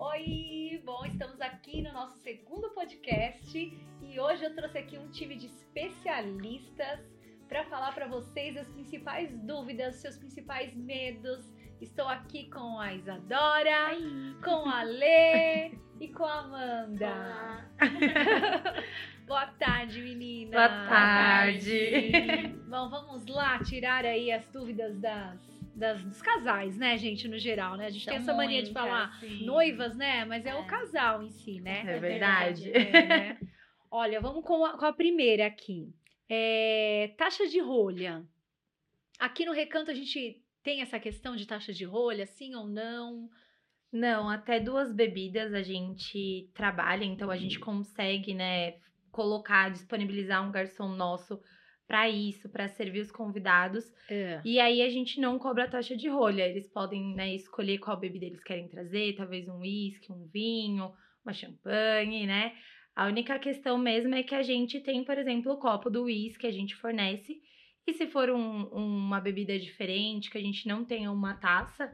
Oi, bom, estamos aqui no nosso segundo podcast e hoje eu trouxe aqui um time de especialistas para falar para vocês as principais dúvidas, seus principais medos. Estou aqui com a Isadora, com a Lê e com a Amanda. Boa tarde, menina. Boa tarde. Bom, vamos lá tirar aí as dúvidas das, das, dos casais, né, gente, no geral, né? A gente São tem essa mania de muitas, falar sim. noivas, né? Mas é, o É. casal em si, né? É verdade. É, né? Olha, vamos com a, com a primeira aqui. É, taxa de rolha. Aqui no Recanto a gente tem essa questão de taxa de rolha, sim ou não? Não, até duas bebidas a gente trabalha, então a gente consegue, né, colocar, disponibilizar um garçom nosso para isso, para servir os convidados. É. E aí a gente não cobra taxa de rolha. Eles podem, né, escolher qual bebida eles querem trazer, talvez um uísque, um vinho, uma champanhe, né? A única questão mesmo é que a gente tem, por exemplo, o copo do uísque, a gente fornece. E se for um- uma bebida diferente, que a gente não tenha uma taça,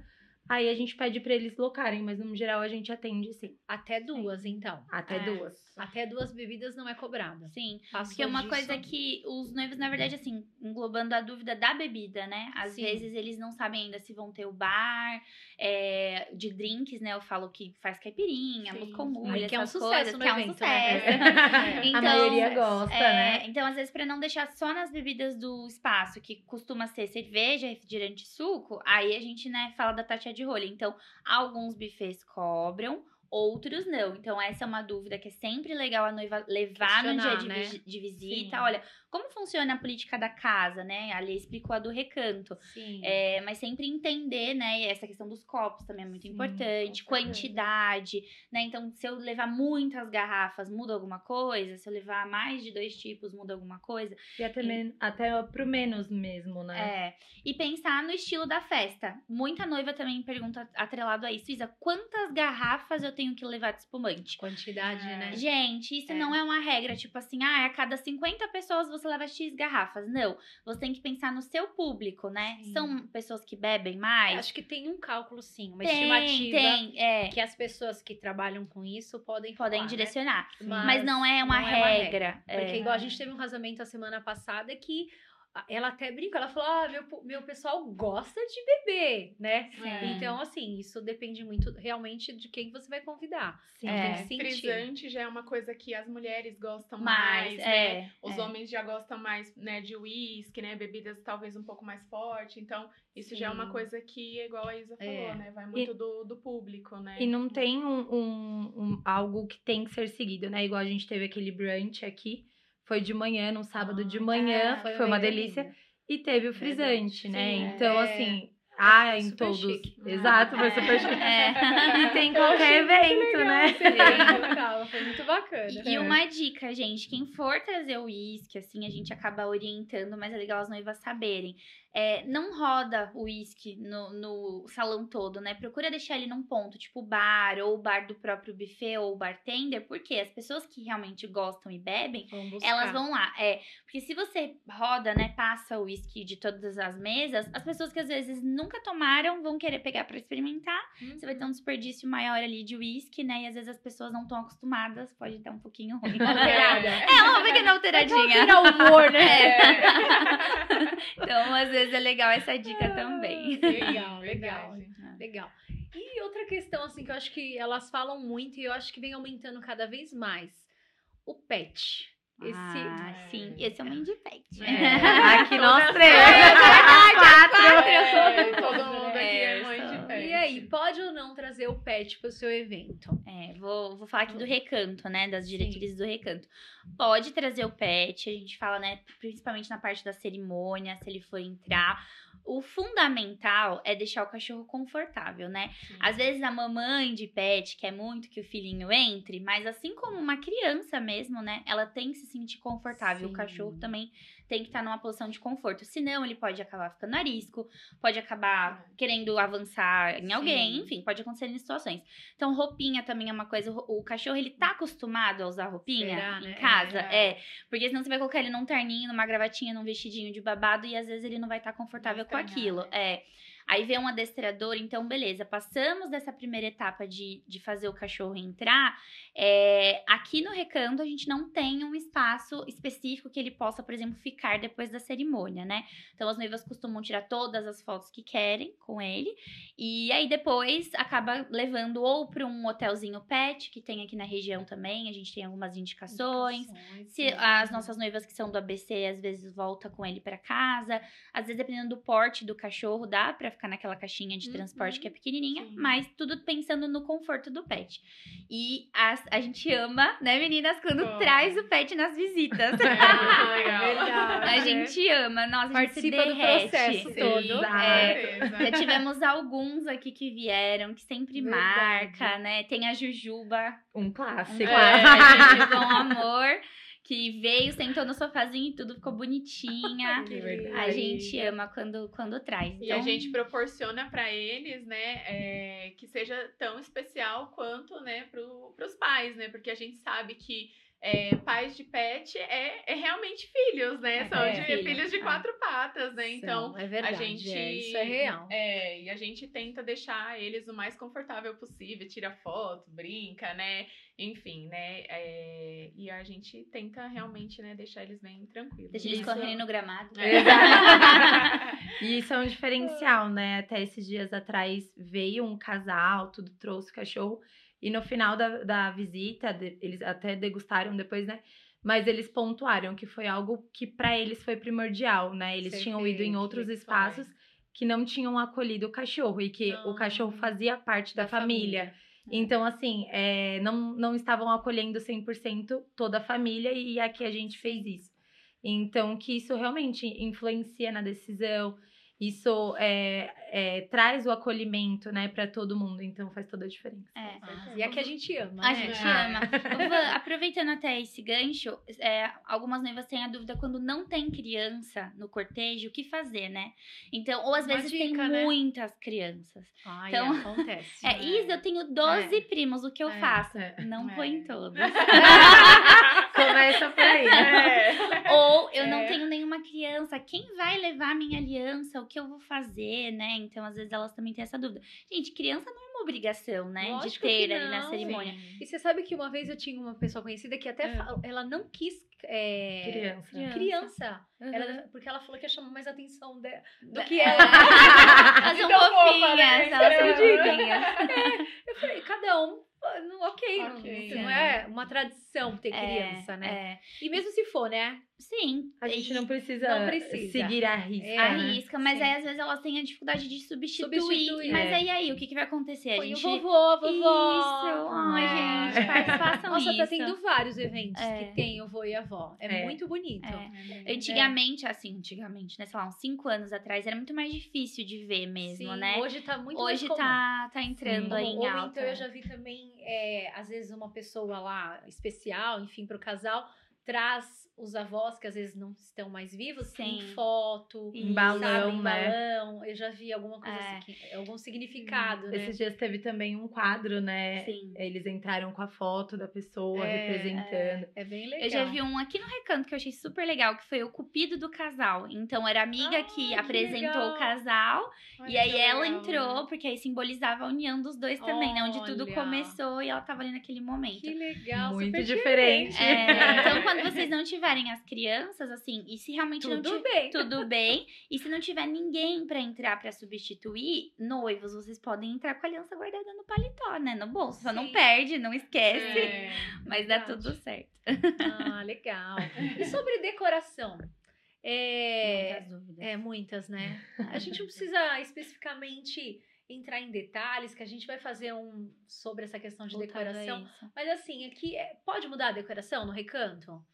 aí a gente pede para eles locarem, mas no geral a gente atende sim. Até duas, então. Até É. duas. Até duas bebidas não é cobrada. Sim, Passou porque uma disso- coisa que os noivos, na verdade, assim, englobando a dúvida da bebida, né? Às Sim. vezes eles não sabem ainda se vão ter o bar, é, de drinks, né? Eu falo que faz caipirinha, Ai, que é um sucesso coisas, no que é um evento, sucesso. né? Então, a maioria gosta, É, né? Então, às vezes, pra não deixar só nas bebidas do espaço, que costuma ser cerveja, refrigerante e suco, aí a gente, né, fala da taxa de rolha. Então, alguns buffets cobram, outros não. Então, essa é uma dúvida que é sempre legal a noiva levar no dia de, né? de visita. Sim. Olha, como funciona a política da casa, né? A Lê explicou a do recanto. Sim. É, mas sempre entender, né? e Essa questão dos copos também é muito Sim, importante. Quantidade, né? Então, se eu levar muitas garrafas, muda alguma coisa? Se eu levar mais de dois tipos, muda alguma coisa? E até, men- até pro menos mesmo, né? É. E pensar no estilo da festa. Muita noiva também pergunta atrelado a isso. Isa, quantas garrafas eu tenho que levar de espumante? Quantidade, É. né? Gente, isso É. não é uma regra, tipo assim, ah, a cada 50 pessoas você leva X garrafas. Não. Você tem que pensar no seu público, né? Sim. São pessoas que bebem mais. Acho que tem um cálculo, sim, uma tem, estimativa tem, é. que as pessoas que trabalham com isso podem Podem falar, né? direcionar. Mas Mas, não é uma não é uma regra. Porque é. igual a gente teve um casamento a semana passada que ela até brincou, ela falou: ah, meu, meu pessoal gosta de beber, né? Sim. Então, assim, isso depende muito realmente de quem você vai convidar. Sim. Então, É. Frisante já é uma coisa que as mulheres gostam Mais, mais, é, né? Os é. homens já gostam mais, né, de uísque, né? Bebidas talvez um pouco mais forte. Então, isso já é uma Sim. coisa que, igual a Isa falou, É. né? Vai muito do, do público, né? E não tem um, um- um- algo que tem que ser seguido, né? Igual a gente teve aquele brunch aqui. Foi de manhã, num sábado de Ah, manhã. é, foi, uma delícia. E teve o frisante, Verdade. né? Sim, então, é. assim. Ah, Foi em todos. chique. Exato, foi É. super chique. É. E tem qualquer evento, né? Sim, legal, foi muito bacana. E uma dica, gente, quem for trazer o uísque, assim, a gente acaba orientando, mas é legal as noivas saberem. É, não roda o uísque no, no salão todo, né? Procura deixar ele num ponto, tipo bar, ou bar do próprio buffet, ou bartender, porque as pessoas que realmente gostam e bebem, buscar. elas vão lá. É, porque se você roda, né, passa o uísque de todas as mesas, as pessoas que às vezes nunca tomaram vão querer pegar pra experimentar. Uhum. Você vai ter um desperdício maior ali de uísque, né? E às vezes as pessoas não estão acostumadas, pode dar um pouquinho ruim. Alterada. É, uma pequena alteradinha. Alterar o humor, né? Então, às vezes é legal essa dica também. Legal, legal. Verdade. Legal. E outra questão, assim, que eu acho que elas falam muito e eu acho que vem aumentando cada vez mais. O pet. Esse. Ah, sim. Esse é o de pet. É. Aqui nós três. verdade, As quatro. É, todo mundo aqui é, É, mãe de só- pé. E aí, pode ou não trazer o pet pro seu evento? É, vou, vou falar aqui do recanto, né? Das Sim. diretrizes do recanto. Pode trazer o pet, a gente fala, né? Principalmente na parte da cerimônia, se ele for entrar. O fundamental é deixar o cachorro confortável, né? Às vezes a mamãe de pet quer muito que o filhinho entre, mas assim como uma criança mesmo, né? Ela tem que se sentir confortável. Sim. O cachorro também tem que estar numa posição de conforto. Senão, ele pode acabar ficando arisco, pode acabar querendo avançar em alguém, Sim. enfim, pode acontecer em situações. Então, roupinha também é uma coisa. O cachorro, ele tá acostumado a usar roupinha Será, em né? casa? É. É. Porque senão você vai colocar ele num terninho, numa gravatinha, num vestidinho de babado e às vezes ele não vai estar confortável com Vai estranhar, aquilo. né? É. Aí vem um adestrador, então beleza, passamos dessa primeira etapa de, de fazer o cachorro entrar. É, aqui no recanto a gente não tem um espaço específico que ele possa, por exemplo, ficar depois da cerimônia, né? Então as noivas costumam tirar todas as fotos que querem com ele e aí depois acaba levando ou para um hotelzinho pet que tem aqui na região também. A gente tem algumas indicações. Indicações, Se sim. as nossas noivas que são do ABC às vezes volta com ele para casa, às vezes dependendo do porte do cachorro dá para ficar naquela caixinha de transporte Uhum. que é pequenininha, Sim. mas tudo pensando no conforto do pet. E as- a gente ama, né, meninas, quando Bom. traz o pet nas visitas. É, legal. A gente ama, nossa, a gente se Participa do derrete. processo todo. É, já tivemos alguns aqui que vieram, que sempre Verdade. marca, né? Tem a Jujuba, Um um clássico. clássico, Jujuba, um amor, que veio, sentou no sofazinho e tudo ficou bonitinha. Que verdade. A gente ama quando, quando traz. E a Então, gente proporciona para eles, né, é, que seja tão especial quanto, né, pro, pros pais, né? Porque a gente sabe que é, pais de pet é, é realmente filhos, né? São É, de- filho, filhos de é. quatro patas, né? Então, São, é verdade, a gente. é, isso é real. É, e a gente tenta deixar eles o mais confortável possível, tira foto, brinca, né? Enfim, né? é, e a gente tenta realmente, né, deixar eles bem tranquilos. deixa eles Isso. correrem no gramado. É. E isso é um diferencial, né? Até esses dias atrás veio um casal, tudo trouxe o cachorro. E no final da, da visita, eles até degustaram depois, né? Mas eles pontuaram que foi algo que para eles foi primordial, né? Eles tinham ido em outros foi. espaços que não tinham acolhido o cachorro e que Ah. o cachorro fazia parte da, família. Então, assim, é, não, não estavam acolhendo 100% toda a família e aqui a gente fez isso. Então, que isso realmente influencia na decisão, isso é, é, traz o acolhimento, né, para todo mundo. Então, faz toda a diferença. É. Ah, e aqui a gente ama, A né? gente Ah. ama. Van, aproveitando até esse gancho, é, algumas noivas têm a dúvida quando não tem criança no cortejo, o que fazer, né? Então, ou às vezes dica, tem né? muitas crianças. Ai, Então- acontece. É, Isa, eu tenho 12 primos, o que eu É, faço? é. Não É. põe todos. Começa por aí. É. Ou eu não É. tenho nenhuma criança, quem vai levar a minha aliança? O que eu vou fazer, né? Então, às vezes, elas também têm essa dúvida. Gente, criança não é uma obrigação, né? Lógico de ter ali na não. cerimônia. E você sabe que uma vez eu tinha uma pessoa conhecida que até É. ela não quis é, Criança. Criança. criança. Uhum. Ela- porque ela falou que ia chamar mais atenção de- do que é. ela. Né? são Acredita? fofinhas. Eu falei, cada um. Não, ok, não- Ok, não, é. é uma tradição ter criança, né? É. E mesmo se for, né? Sim. A gente não precisa, Não precisa. seguir a risca. É, né? arrisca, mas Sim. aí às vezes elas têm a dificuldade de substituir. Substituir. Mas É. aí aí, o que, que vai acontecer? A gente. o vovô, a vovó. Isso! Ai, É. gente, fa- façam Nossa, isso. tá tendo vários eventos É. que tem o vô e a avó. É, É. muito bonito. É. Antigamente, assim, antigamente, né? Sei lá, uns cinco anos atrás, era muito mais difícil de ver mesmo, Sim, né? Hoje tá muito Hoje mais comum. tá, tá entrando Sim. aí em Ou alta. então eu já vi também, é, às vezes, uma pessoa lá especial, enfim, pro casal, traz os avós que às vezes não estão mais vivos, tem Sim. foto, Em sabe, balão, em né? balão. Eu já vi alguma coisa É. assim, que- algum significado, né? Esses dias teve também um quadro, né? Sim. Eles entraram com a foto da pessoa É, representando. É bem legal. Eu já vi um aqui no Recanto que eu achei super legal, que foi o Cupido do casal. Então, era a amiga Ah, que que apresentou legal. o casal. Olha e aí que ela legal, entrou, porque aí simbolizava a união dos dois também, né? Onde tudo Olha. começou e ela tava ali naquele momento. Que legal, Muito super diferente. É, então, quando vocês não tiverem as crianças, assim, e se realmente não Tudo tiver. bem. Tudo bem. E se não tiver ninguém pra entrar pra substituir, noivos, vocês podem entrar com a aliança guardada no paletó, né? No bolso. Só não Sim. perde, não esquece. É. Mas dá verdade. tudo certo. Ah, legal. E sobre decoração? É, Muitas dúvidas. é muitas, né? A gente não precisa especificamente entrar em detalhes, que a gente vai fazer um sobre essa questão de Voltando decoração. Mas assim, aqui é- pode mudar a decoração no recanto?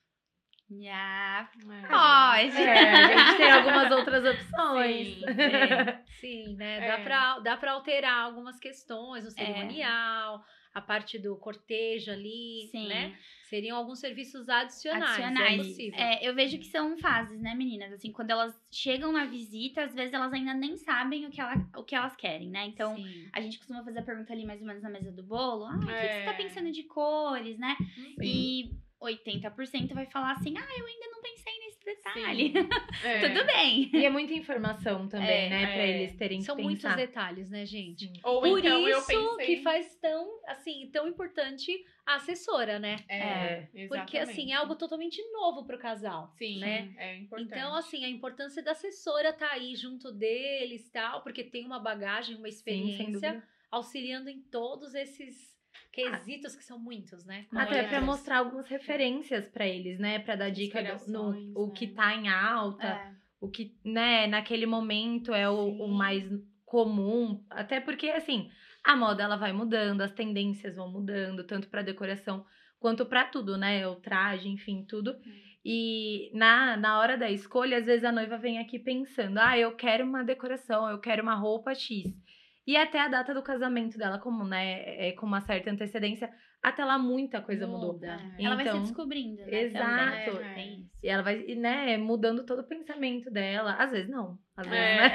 É. Pode. É, a gente tem algumas outras opções. Sim, Sim, né? Dá É. pra, dá pra alterar algumas questões no cerimonial, a parte do cortejo ali, Sim. né? Seriam alguns serviços adicionais, é Adicionais. possível. É, eu vejo que são fases, né, meninas? Assim, quando elas chegam na visita, às vezes elas ainda nem sabem o que, ela, o que elas querem, né? Então, Sim. a gente costuma fazer a pergunta ali mais ou menos na mesa do bolo. Ah, o que, você É. tá pensando de cores, né? Sim. E 80% vai falar assim: ah, eu ainda não pensei nesse detalhe. É. Tudo bem. E é muita informação também, É, né? Pra é. eles terem São que muitos pensar. detalhes, né, gente? Sim. Ou Por então eu isso pensei... que faz tão, assim, tão importante a assessora, né? É, Porque, assim, é algo totalmente novo pro casal. Sim, né? é importante. Então, assim, a importância da assessora tá aí junto deles tal, porque tem uma bagagem, uma Sim, experiência, dúvida. auxiliando em todos esses quesitos que são muitos, né? Até pra mostrar algumas referências pra eles, né? Pra dar dica do, no Inspirações, o né? que tá em alta, É. o que, né, naquele momento é o, o mais comum. Até porque, assim, a moda ela vai mudando, as tendências vão mudando, tanto pra decoração quanto pra tudo, né? O traje, enfim, tudo. E na, na hora da escolha, às vezes a noiva vem aqui pensando: ah, eu quero uma decoração, eu quero uma roupa X. E até a data do casamento dela, como, né, é, com uma certa antecedência, até lá muita coisa mudou. Muda. É. Ela vai se Então, descobrindo, né? exato. Também, É. Isso. E ela vai, né, mudando todo o pensamento dela. Às vezes não. Às vezes, É. né?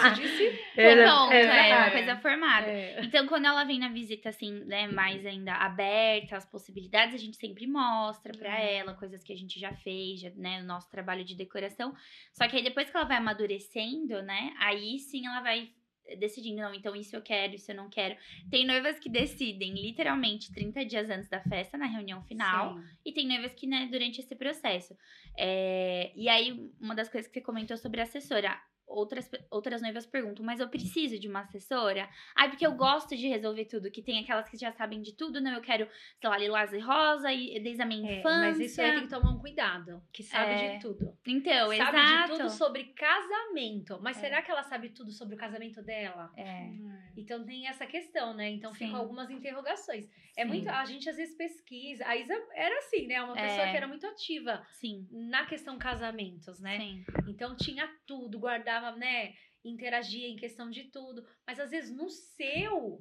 Como se disse, Pronto, é, Exato. uma coisa formada. é. Então, quando ela vem na visita, assim, né, mais ainda aberta às possibilidades, a gente sempre mostra pra Uhum. ela coisas que a gente já fez, já, né, o nosso trabalho de decoração. Só que aí, depois que ela vai amadurecendo, né, aí sim ela vai decidindo, não, então isso eu quero, isso eu não quero. Tem noivas que decidem literalmente 30 dias antes da festa, na reunião final. Sim. E tem noivas que, né, durante esse processo. É, E aí, uma das coisas que você comentou sobre a assessora. Outras, outras noivas perguntam, mas eu preciso de uma assessora? Ai, porque eu gosto de resolver tudo, que tem aquelas que já sabem de tudo, não, eu quero, sei lá, lilás e rosa, e desde a minha É, infância. mas isso aí tem que tomar um cuidado, que sabe É. de tudo. Então, sabe exato. de tudo sobre casamento. Mas É. será que ela sabe tudo sobre o casamento dela? É, Então tem essa questão, né? Então Sim. ficam algumas interrogações. É sim, muito. A gente às vezes pesquisa. A Isa era assim, né? Uma É. pessoa que era muito ativa Sim, na questão casamentos, né? sim. Então tinha tudo, guardava, né? Interagia em questão de tudo. Mas às vezes no seu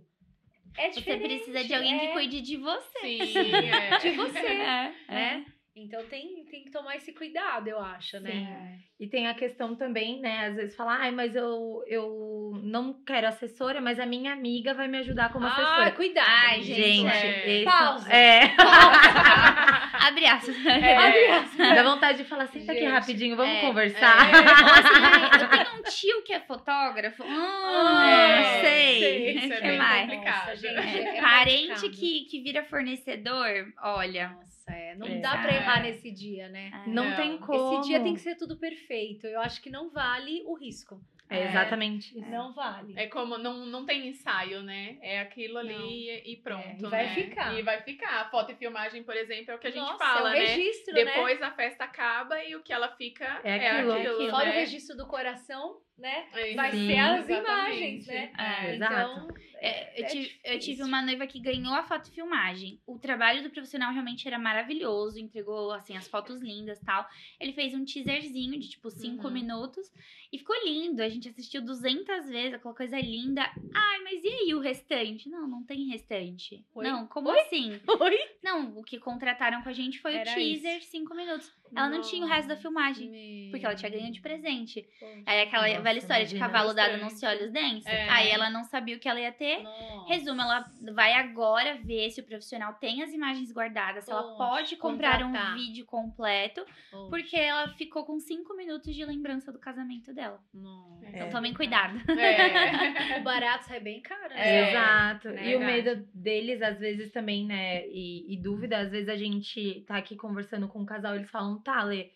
é Você diferente. precisa de alguém que é, cuide de você. Sim, é. de você, É, né? Então tem, tem que tomar esse cuidado, eu acho, né? Sim. E tem a questão também, né? Às vezes falar, ai, mas eu, eu não quero assessora, mas a minha amiga vai me ajudar como Ah, assessora. cuidado. Ai, Gente, gente, é. esse- Pausa. É. Abre aspas. É. Dá vontade de falar, senta aqui Gente, rapidinho, vamos é, conversar. Assim, ai, eu tenho um tio que é fotógrafo. Hum, Ah, sei. sei, isso é que bem mais? complicado. Nossa, gente, É, é parente complicado. que, que vira fornecedor, olha. Nossa, é. Não É. dá pra É. errar nesse dia, né? é, Não, Não. tem como. Esse dia tem que ser tudo perfeito. Eu acho que não vale o risco. É exatamente isso. Não vale. É como, não, não tem ensaio, né? É aquilo ali e pronto, É, e vai né? ficar. E vai ficar. Foto e filmagem, por exemplo, é o que a gente Nossa, fala, é o né? registro, né? Depois a festa acaba e o que ela fica É é aquilo, é aquilo. Fora né? o registro do coração, né? É, Vai Sim, ser as exatamente. imagens, né? É, Então, É, eu, é tive, eu tive uma noiva que ganhou a foto filmagem. O trabalho do profissional realmente era maravilhoso, entregou assim as fotos lindas, tal. Ele fez um teaserzinho de tipo cinco Uhum. minutos e ficou lindo. A gente assistiu 200 vezes, aquela coisa linda. Ai, mas e aí o restante? Não, não tem restante. Oi? Não, como Oi? assim? Oi? Não, o que contrataram com a gente foi Era o teaser, cinco minutos. Ela não tinha o resto da filmagem. Porque ela tinha ganho de presente. Aí aquela Nossa, velha história de cavalo dado não se olha os dentes. É. Aí ela não sabia o que ela ia ter. Nossa. Resumo, ela vai agora ver se o profissional tem as imagens guardadas, se ela pode comprar contratar. um vídeo completo, Poxa. porque ela ficou com cinco minutos de lembrança do casamento dela. Nossa. Então É. tomem cuidado. É. O barato sai bem caro, né? É. Exato. né? E o medo deles, às vezes, também, né? E, e dúvida, às vezes a gente tá aqui conversando com um casal, eles falam, tá, Lê,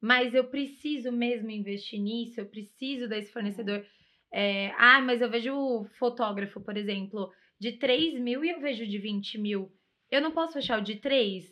mas eu preciso mesmo investir nisso, eu preciso desse fornecedor. É, ah, mas eu vejo o fotógrafo, por exemplo, de 3 mil e eu vejo de 20 mil. Eu não posso fechar o de 3?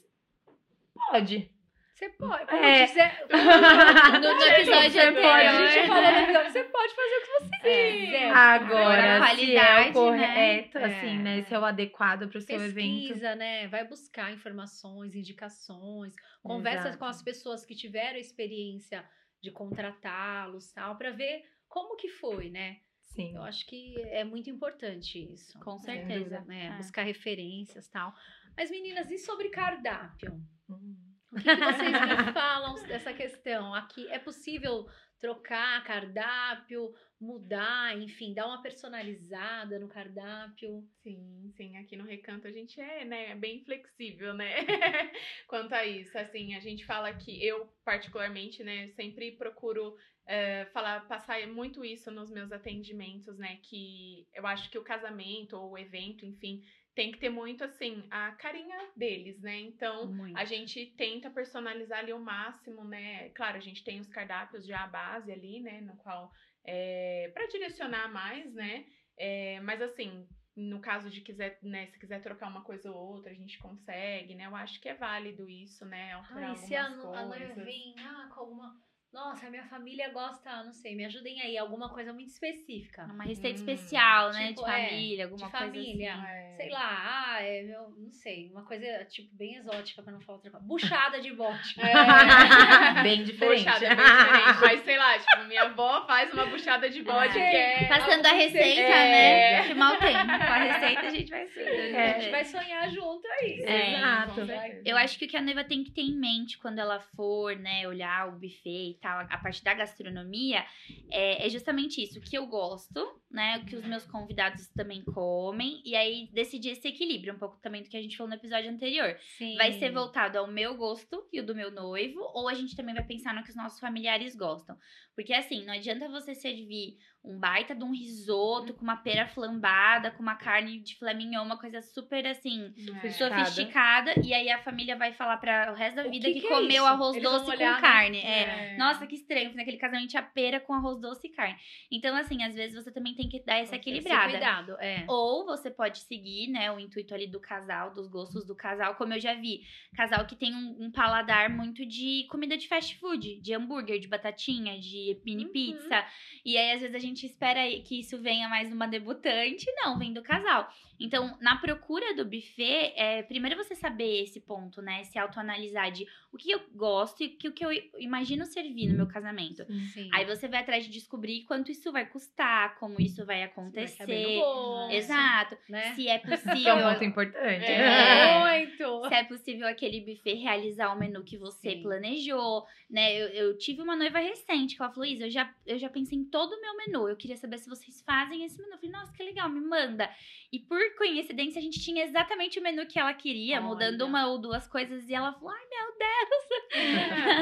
Pode. Você pode. Como É. No, no episódio Você anterior. pode, a gente falou você pode fazer o que você quiser. Agora, Agora, se é qualidade, o correto, né? assim, É. né? Se é o adequado pro seu evento. Pesquisa, né? Vai buscar informações, indicações, conversa Exato. com as pessoas que tiveram experiência de contratá-los, tal, para ver como que foi, né? Sim. Eu acho que é muito importante isso. Com certeza. Né? É. Buscar referências, tal. Mas meninas, e sobre cardápio? Hum. O que, vocês me falam dessa questão? Aqui é possível trocar cardápio, mudar, enfim, dar uma personalizada no cardápio. Sim, sim, aqui no Recanto a gente é, né, bem flexível, né, quanto a isso, assim, a gente fala que eu, particularmente, né, sempre procuro é, falar, passar muito isso nos meus atendimentos, né, que eu acho que o casamento ou o evento, enfim, tem que ter muito, assim, a carinha deles, né? Então, Muito. a gente tenta personalizar ali o máximo, né? Claro, a gente tem os cardápios já à base ali, né? No qual, é, para direcionar mais, né? É, mas, assim, no caso de quiser, né? Se quiser trocar uma coisa ou outra, a gente consegue, né? Eu acho que é válido isso, né? Alterar Ai, se a, a vem ah, com alguma. Nossa, a minha família gosta, não sei, me ajudem aí, alguma coisa muito específica. Uma receita Hum, especial, né? tipo, de é, família, alguma de coisa família. assim. É. Sei lá, ah, é, eu não sei, uma coisa tipo bem exótica pra não falar outra coisa. Buchada de bote. É. Bem diferente. Buchada é bem diferente. Mas sei lá, tipo, minha avó faz uma buchada de bode É. que é. Passando a receita, É. né? Que mal tem. Com a receita a gente vai ser. A gente vai sonhar junto aí. É, Exato. Eu acho que o que a noiva tem que ter em mente quando ela for, né, olhar o buffet tal, a parte da gastronomia, é, é justamente isso. O que eu gosto, né, o que os meus convidados também comem, e aí decidir esse equilíbrio, um pouco também do que a gente falou no episódio anterior. Sim. Vai ser voltado ao meu gosto e o do meu noivo, ou a gente também vai pensar no que os nossos familiares gostam. Porque assim, não adianta você servir um baita de um risoto com uma pera flambada, com uma carne de filé mignon, uma coisa super assim, É. sofisticada, e aí a família vai falar para o resto da vida que que, que é comeu arroz Eles doce com né? carne. É. É. Nossa, que estranho, naquele casamento tinha pera com arroz doce e carne. Então, assim, às vezes você também tem que dar essa Esse equilibrada. cuidado, é. Ou você pode seguir, né, o intuito ali do casal, dos gostos do casal, como eu já vi. Casal que tem um, um paladar muito de comida de fast food, de hambúrguer, de batatinha, de mini Uhum. pizza. E aí, às vezes, a gente espera que isso venha mais numa debutante. Não, vem do casal. Então, na procura do buffet, é, primeiro você saber esse ponto, né? Se autoanalisar de o que eu gosto e o que, o que eu imagino servir no meu casamento. Sim. Aí você vai atrás de descobrir quanto isso vai custar, como isso vai Vai acontecer. no bolso, Exato. Né? Se é Que é possível. um ponto importante. É. Muito. Se é possível aquele buffet realizar o menu que você Sim. planejou, né? Eu, eu tive uma noiva recente que ela falou, Isa, eu já, eu já pensei em todo o meu menu. Eu queria saber se vocês fazem esse menu. Eu falei, nossa, que legal, me manda. E por coincidência, a gente tinha exatamente o menu que ela queria, mudando Olha. uma ou duas coisas. E ela falou, ai, meu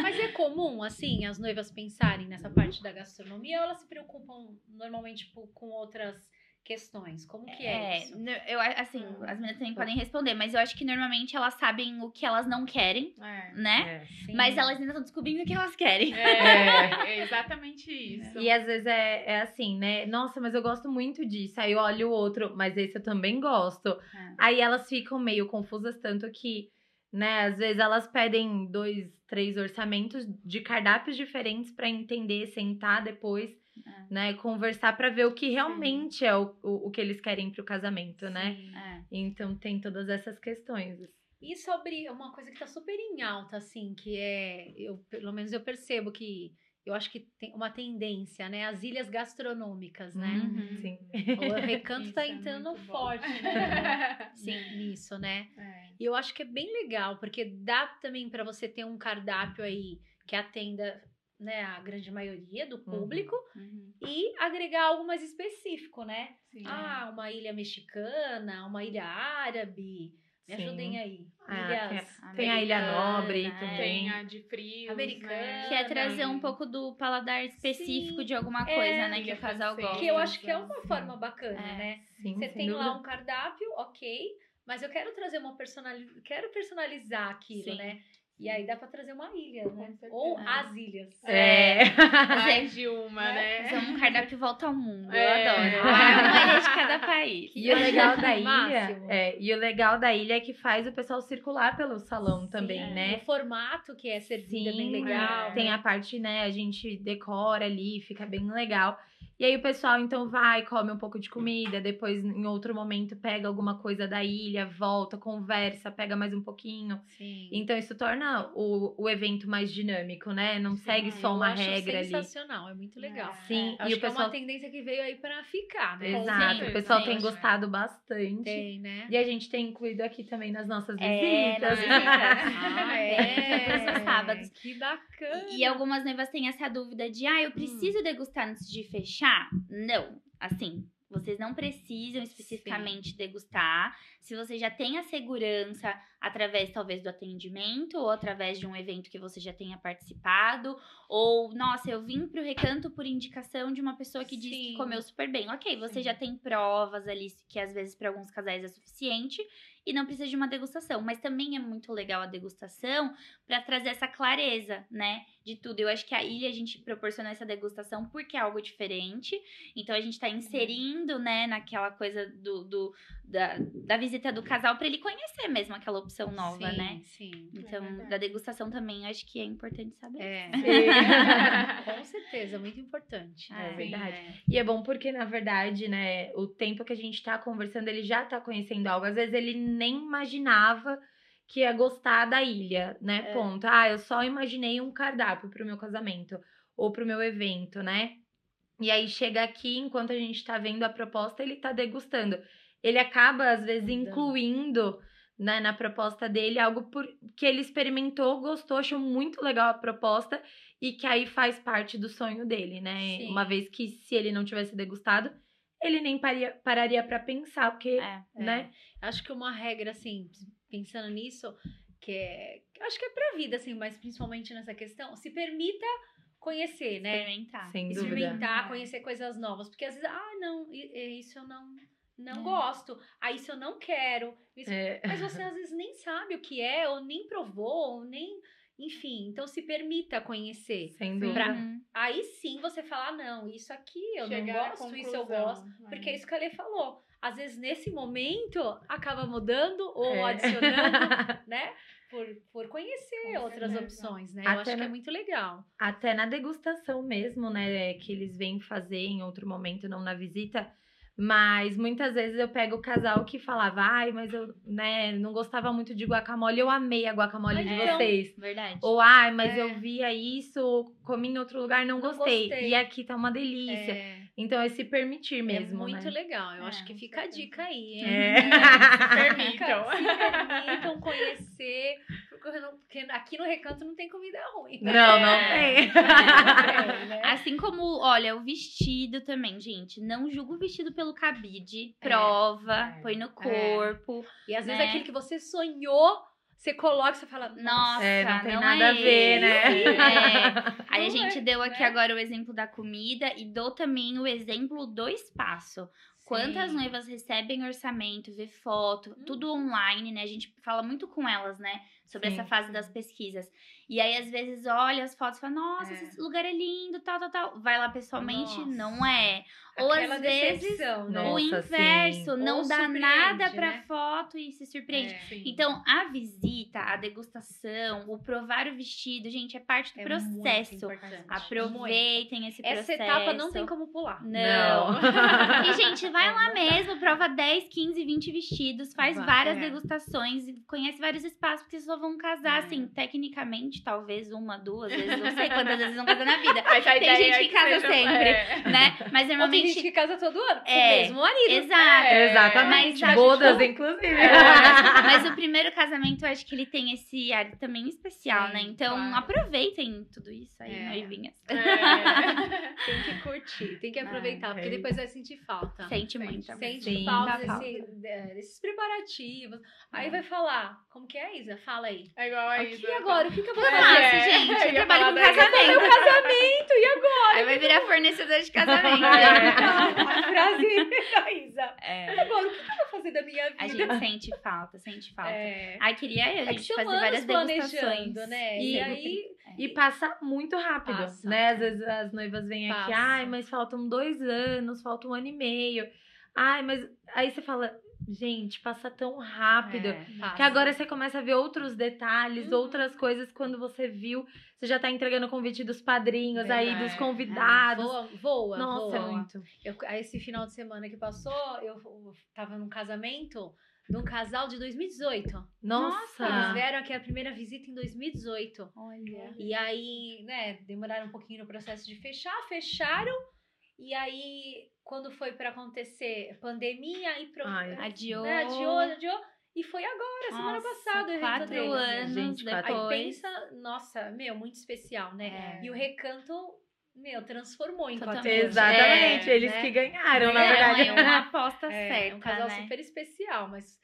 Mas é comum, assim, as noivas pensarem nessa parte da gastronomia ou elas se preocupam normalmente tipo, com outras questões? Como que é, isso? n- eu, assim, Hum. as meninas também podem responder, mas eu acho que normalmente elas sabem o que elas não querem, É. né? É. Mas elas ainda estão descobrindo o que elas querem. É, é exatamente isso. E às vezes é, é assim, né? Nossa, mas eu gosto muito disso. Aí eu olho o outro, mas esse eu também gosto. É. Aí elas ficam meio confusas, tanto que, né, às vezes elas pedem dois, três orçamentos de cardápios diferentes pra entender, sentar depois, É. né, conversar pra ver o que realmente é o, o, o que eles querem pro casamento, né? Sim. É. Então tem todas essas questões. E sobre uma coisa que tá super em alta, assim, que é, eu, pelo menos eu percebo que eu acho que tem uma tendência, né? As ilhas gastronômicas, né? Uhum. Sim. O recanto Isso tá é entrando bom. forte, né? Sim, nisso, né? É. E eu acho que é bem legal, porque dá também pra você ter um cardápio aí que atenda né, a grande maioria do público Uhum. e agregar algo mais específico, né? Sim. Ah, uma ilha mexicana, uma ilha árabe. Me Sim. ajudem aí. Ah, Tem a Ilha Nobre Americana, também. Tem a de frios, Americana. né? Que é trazer um pouco do paladar específico Sim. de alguma É. coisa, né? Que o casal gosta. Que eu acho que é uma forma bacana, É. né? Sim, Você tem lá dúvida. um cardápio, ok, mas eu quero trazer uma personalidade, quero personalizar aquilo, Sim. né? E aí dá pra trazer uma ilha, né? Ou É. as ilhas. É. Mais de uma, Né? né? Fazer um cardápio volta ao mundo. É. Eu adoro. Uma ilha de cada país. E o legal da ilha, é, e o legal da ilha é que faz o pessoal circular pelo salão também, Sim, né? O formato que é servido é bem Sim, legal. é. Tem a parte, né, a gente decora ali, fica bem legal. E aí o pessoal então vai, come um pouco de comida, depois em outro momento pega alguma coisa da ilha, volta, conversa, pega mais um pouquinho. Sim. Então isso torna o, o evento mais dinâmico, né? Não segue só eu uma acho regra ali. sensacional, é muito legal. Sim, Acho e o que é pessoal uma tendência que veio aí pra ficar, né? Exato, Sim, o pessoal sim. tem gostado bastante. Tem, né? E a gente tem incluído aqui também nas nossas É, visitas. nas visitas. Ah, os sábados. Que bacana. E algumas noivas têm essa dúvida de, ah, eu preciso degustar antes de fechar? Não, assim, vocês não precisam especificamente degustar. Se você já tem a segurança através, talvez, do atendimento, ou através de um evento que você já tenha participado, ou, nossa, eu vim pro recanto por indicação de uma pessoa que disse que comeu super bem. Ok, você Sim. já tem provas ali, que às vezes para alguns casais é suficiente, e não precisa de uma degustação. Mas também é muito legal a degustação para trazer essa clareza, né? De tudo. Eu acho que a ilha a gente proporciona essa degustação porque é algo diferente. Então a gente tá inserindo, né, naquela coisa do, do- da, da visita do casal para ele conhecer mesmo aquela opção nova, sim, né? Sim. Então, verdade. da degustação também acho que é importante saber. É. Com certeza, muito importante. É né? verdade. É. E é bom porque, na verdade, né, o tempo que a gente tá conversando, ele já tá conhecendo algo. Às vezes ele nem imaginava que ia gostar da ilha, né? É. Ponto. Ah, eu só imaginei um cardápio pro meu casamento ou pro meu evento, né? E aí chega aqui, enquanto a gente tá vendo a proposta, ele tá degustando. Ele acaba, às vezes, incluindo né, na proposta dele algo por, que ele experimentou, gostou, achou muito legal a proposta e que aí faz parte do sonho dele, né? Sim. Uma vez que se ele não tivesse degustado, ele nem paria, pararia pra pensar, porque, É. né? Acho que uma regra, assim, pensando nisso, que é. Acho que é pra vida, assim, mas principalmente nessa questão, se permita conhecer, né? Experimentar. Sem dúvida. Experimentar, É. conhecer coisas novas. Porque às vezes, ah, não, i- isso eu não, não É. gosto. Ah, isso eu não quero. Isso- É, Mas você às vezes nem sabe o que é, ou nem provou, ou nem. Enfim, então se permita conhecer. sem dúvida. Pra- Uhum. Aí sim você fala, ah, não, isso aqui eu Chegar não gosto, isso eu gosto. né? Porque é isso que a Lê falou. Às vezes, nesse momento, acaba mudando ou É. adicionando, né? Por, por conhecer Com outras certeza. opções, né? Eu Até acho que na- é muito legal. Até na degustação mesmo, né? Que eles vêm fazer em outro momento, não na visita. Mas muitas vezes eu pego o casal que falava, ai, mas eu, né, não gostava muito de guacamole, eu amei a guacamole de Então, vocês. Verdade. Ou, ai, mas É. eu via isso, comi em outro lugar, não, Não gostei. gostei. E aqui tá uma delícia. É, Então é se permitir é mesmo, muito né? legal. Eu É, acho que fica a dica aí, hein? É. Se permitam. Se permitam conhecer. Porque não- porque aqui no recanto não tem comida ruim. Não, não É. tem. É, né? Assim como, olha, o vestido também, gente. Não julga o vestido pelo cabide. É, Prova, é, põe no é. corpo. E às vezes né? aquilo que você sonhou, você coloca e você fala, Nossa, É, não tem não nada é a ver, né? É. Aí a gente é, deu aqui né? agora o exemplo da comida e dou também o exemplo do espaço. Quantas noivas recebem orçamento, vê foto, Hum. tudo online, né? A gente fala muito com elas, né? Sobre Sim, essa fase das pesquisas. E aí, às vezes, olha as fotos e fala, nossa, É. esse lugar é lindo, tal, tal, tal. Vai lá pessoalmente, Nossa. não é. Ou às vezes né? Nossa, o inverso, sim. não dá nada pra né? foto e se surpreende. É. Então, a visita, a degustação, o provar o vestido, gente, é parte do É muito processo. Aproveitem esse Essa processo. etapa não tem como pular. Não. Não. E, gente, vai Não, lá mesmo, prova 10, 15, 20 vestidos, faz Vai, várias é. degustações, e conhece vários espaços, porque vocês só vão casar, É. assim, tecnicamente, talvez uma, duas vezes, não sei quantas vezes vão casar na vida, Mas a Tem ideia gente é que casa sempre. é. né? Mas normalmente. Gente que casa todo ano com É. o mesmo marido. Exato. É. Exatamente. Mas a Bodas, gente- inclusive. É, Mas o primeiro casamento, eu acho que ele tem esse ar também especial, Sim, né? Então, claro. aproveitem tudo isso aí, É. noivinhas. É. Tem que curtir, tem que aproveitar, porque é depois vai sentir falta. Sente Sente. muito. Sente Sim, falta desse- de- desses preparativos. Aí É. vai falar, como que é, Isa? Fala aí. É igual a Isa. agora, o que, que eu vou É fazer? É, gente. eu Eu trabalho com casamento. Casamento, e agora? Aí vai virar fornecedor de casamento. A frase da Isa. É. E agora, o que, eu vou fazer da minha vida? A gente sente falta, sente falta. É. Ai, queria eu, a É que gente são fazer várias degustações. planejando, né? E Sim. aí, E passa muito rápido, Passa. né? Às vezes as noivas vêm aqui, Passa. ai, mas faltam dois anos, falta um ano e meio. Ai, mas aí você fala, gente, passa tão rápido. É, Que agora você começa a ver outros detalhes, Uhum. outras coisas quando você viu. Você já tá entregando o convite dos padrinhos aí, dos convidados. Voa, voa, Nossa, voa. muito. Eu, esse final de semana que passou, eu, eu tava num casamento de um casal de 2018. Nossa! Eles vieram aqui a primeira visita em 2018. Olha. E aí, né, demoraram um pouquinho no processo de fechar, fecharam. E aí, quando foi pra acontecer pandemia, e pro, Ai. Adiou. né, adiou, adiou. E foi agora, semana Nossa, passada, o evento quatro deles. anos Gente, quatro- Aí depois. pensa, nossa, meu, muito especial, né? É. E o recanto, meu, transformou em quatro Totalmente. Exatamente, É, eles né? que ganharam, na Não, verdade. é uma aposta É, certa, é um casal né? super especial, mas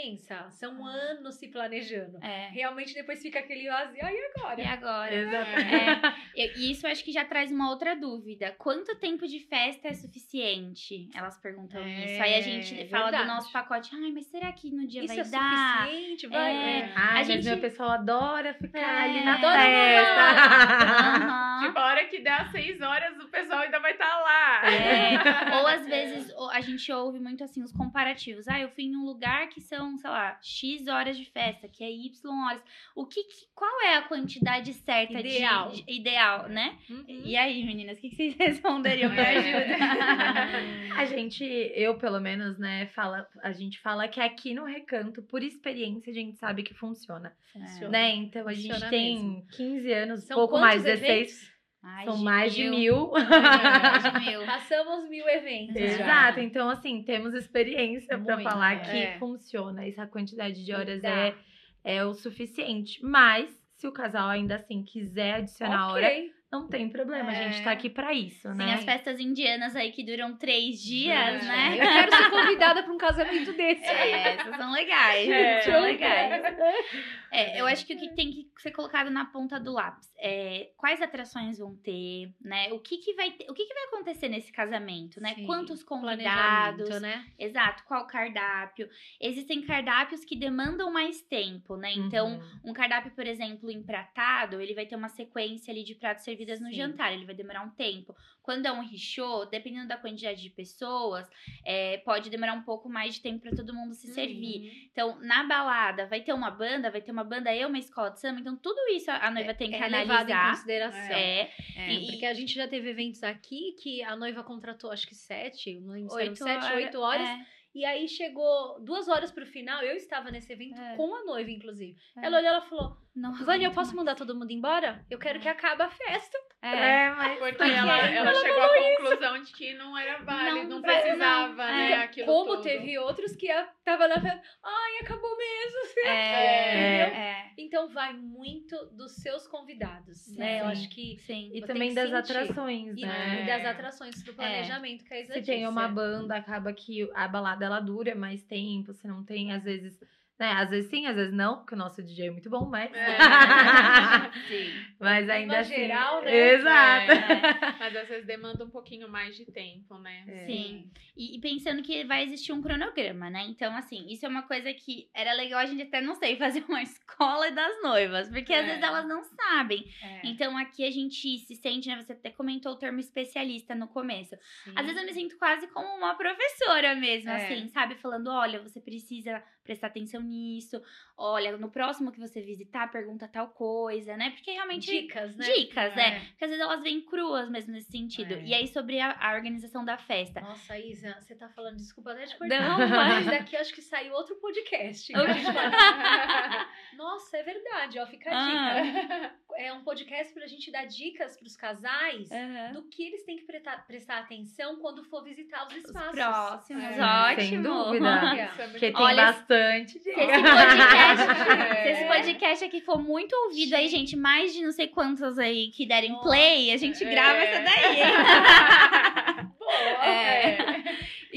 pensa, são anos se planejando. É. Realmente depois fica aquele vazio, aí agora? E agora? Exatamente. É, e isso acho que já traz uma outra dúvida. Quanto tempo de festa é suficiente? Elas perguntam É, isso. Aí a gente fala verdade. do nosso pacote. Ai, mas será que no dia Isso vai é dar? suficiente? Vai, É. é. Ai, A mas gente- meu pessoal adora ficar É, ali na adora festa. Aham. Tipo, a hora que der às seis horas, o pessoal ainda vai estar lá. É, ou às vezes a gente ouve muito assim os comparativos. Ah, eu fui em um lugar que são, sei lá, X horas de festa, que é Y horas. O que, que- qual é a quantidade certa de- Ideal. de, ideal, né? Uhum. E aí, meninas, o que, que vocês responderiam? Me ajuda. A gente, eu pelo menos, né, fala, a gente fala que aqui no recanto, por experiência, a gente sabe que funciona, Funciona. né? Então a gente Funciona tem mesmo. 15 anos, São pouco mais, 16, eventos? Ai, são mais de mil. Mais de mil. Passamos mil eventos. já. Exato, então assim, temos experiência pra Muito, falar que é. funciona. Essa quantidade de horas é, é o suficiente. Mas, se o casal ainda assim quiser adicionar hora, Ok. não tem problema. A gente É. tá aqui pra isso, Tem né? as festas indianas aí que duram três dias, É. né? Eu quero ser convidada pra um casamento desse. É, essas são legais. É. São legais. É, eu acho que o que tem que ser colocado na ponta do lápis é quais atrações vão ter, né? O que, que vai ter, o que, que vai acontecer nesse casamento, né? Sim, Quantos convidados? Né? Exato, qual cardápio? Existem cardápios que demandam mais tempo, né? Então, Uhum. um cardápio, por exemplo, empratado, ele vai ter uma sequência ali de pratos servidas no Sim. jantar, ele vai demorar um tempo. Quando é um richô, dependendo da quantidade de pessoas, é, pode demorar um pouco mais de tempo para todo mundo se servir. Uhum. Então, na balada, vai ter uma banda, vai ter uma banda e uma escola de samba, então tudo isso a noiva tem que é levado em analisar. consideração. É, É, E- porque a gente já teve eventos aqui que a noiva contratou acho que sete, não lembro oito sete, horas. oito horas. é. E aí chegou duas horas pro final, eu estava nesse evento É. com a noiva, inclusive. É. Ela olhou e ela falou: Não, Vânia, eu posso mandar todo mundo embora? Eu quero que acabe a festa. É. É, mas. Porque ela, ela ela chegou à conclusão de que não era válido, Não não, precisava, não, né? é. Aquilo Como tudo. teve outros que tava na festa, ai, acabou mesmo. É, Entendeu? é, Então vai muito dos seus convidados, né? Eu Sim. acho que. sim. E também das sentir. atrações, E, né? e das atrações do planejamento que a Isa Se tem uma banda, acaba que a balada ela dura mais tempo, se não tem, às vezes, né? Às vezes sim, às vezes não, porque o nosso DJ é muito bom, mas. É. Sim. mas ainda assim. geral, né? Exato. É. Mas às vezes demanda um pouquinho mais de tempo, né? É. Sim. E, e pensando que vai existir um cronograma, né? Então, assim, isso é uma coisa que era legal a gente até, não sei, fazer uma escola das noivas, porque às É. vezes elas não sabem. É. Então, aqui a gente se sente, né? Você até comentou o termo especialista no começo. Às vezes eu me sinto quase como uma professora mesmo, É. assim, sabe? Falando, olha, você precisa prestar atenção nisso. Olha, no próximo que você visitar, pergunta tal coisa, né? Porque realmente Dicas, né? Dicas, é. É. Porque às vezes elas vêm cruas mesmo nesse sentido. É. E aí, sobre a, a organização da festa. Nossa, Isa, você tá falando, desculpa até te cortar. Não, mas daqui acho que saiu outro podcast. Nossa, é verdade, ó, fica a Ah. dica. É um podcast pra gente dar dicas pros casais Aham. do que eles têm que prestar, prestar atenção quando for visitar os Os espaços. próximos, É, ótimo. sem dúvida. Porque tem Olha, bastante. Se esse podcast, É. se esse podcast aqui for muito ouvido aí, gente, mais de não sei quantos aí que derem play, a gente grava É. essa daí. Boa. É.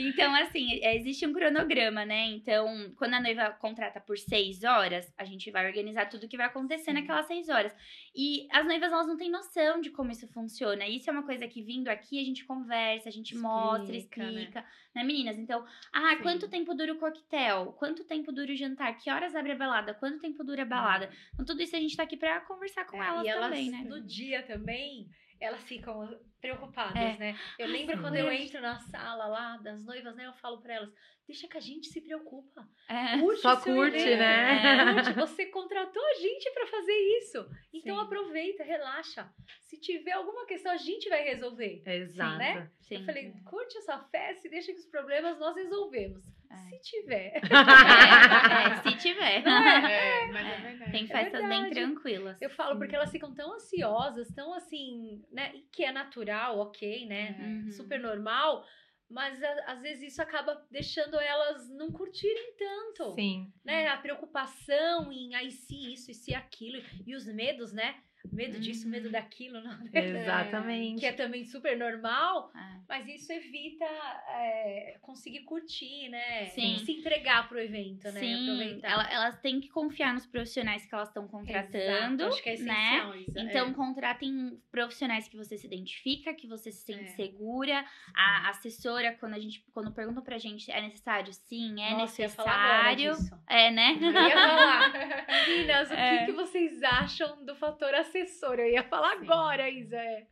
Então, assim, é, existe um cronograma, né? Então, quando a noiva contrata por seis horas, a gente vai organizar tudo que vai acontecer naquelas seis horas. E as noivas, elas não têm noção de como isso funciona. Isso é uma coisa que, vindo aqui, a gente conversa, a gente mostra, Explica, né? explica, né? meninas? Então, ah, Sim. quanto tempo dura o coquetel? Quanto tempo dura o jantar? Que horas abre a balada? Quanto tempo dura a balada? Então, tudo isso a gente tá aqui pra conversar com É, elas e elas, também, né? no dia também, elas ficam preocupadas, É. né? Eu lembro quando eu entro na sala lá das noivas, né? Eu falo pra elas, deixa que a gente se preocupa. É. Curte Só curte, evento. né? Curte, você contratou a gente pra fazer isso. Então Sim. aproveita, relaxa. Se tiver alguma questão, a gente vai resolver. Exato. né? Sim. Eu falei, curte a sua festa e deixa que os problemas nós resolvemos. É. Se tiver. É, é, se tiver. É, mas é verdade. Tem festas bem tranquilas. Eu falo porque elas ficam tão ansiosas, tão assim, né? Que é natural, ok, né? Uhum. Super normal. Mas a- às vezes isso acaba deixando elas não curtirem tanto. Sim. Né? A preocupação em aí se isso e se aquilo. E os medos, né? Medo disso, Uhum. medo daquilo, não Exatamente. que é também super normal, É. mas isso evita é, conseguir curtir, né? Sim. Se entregar pro evento, né? Sim, Aproveitar. ela- elas têm que confiar nos profissionais que elas estão contratando. Exato, acho que é né? essencial isso. Então, é. contratem profissionais que você se identifica, que você se sente É. segura. A assessora, quando a gente, quando perguntam pra gente, é necessário? Sim, é Nossa, necessário. disso. É, né? Eu ia falar, meninas, o É. que, que vocês acham do fator assessor? Eu ia falar Sim. agora, Isa. é.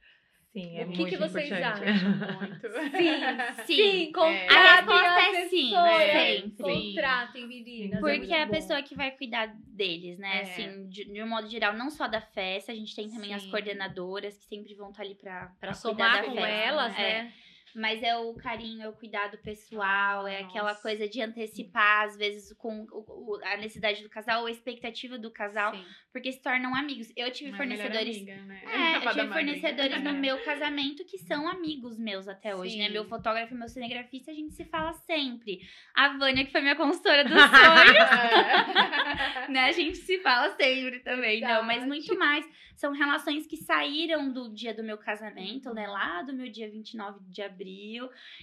Sim, é O que muito que vocês importante. acham? Muito. Sim, Sim. sim, contratem A resposta é sim, assessora. sempre. Contratem, meninas. Porque muito é a bom. pessoa que vai cuidar deles, né? É. Assim, de, de um modo geral, não só da festa, a gente tem também as Sim. coordenadoras que sempre vão estar ali pra, Pra cuidar somar da com festa, elas, É. né? Mas é o carinho, é o cuidado pessoal, é aquela Nossa. coisa de antecipar, às vezes, com o- o- a necessidade do casal ou a expectativa do casal, Sim. porque se tornam amigos. Eu tive Uma fornecedores. amiga, né? É, eu tive fornecedores no É. meu casamento que são amigos meus até hoje, né? Sim. Meu fotógrafo e meu cinegrafista, a gente se fala sempre. A Vânia, que foi minha consultora dos sonhos, né? A gente se fala sempre também, não, mas Verdade. muito mais. São relações que saíram do dia do meu casamento, né? Lá do meu dia 29 de abril.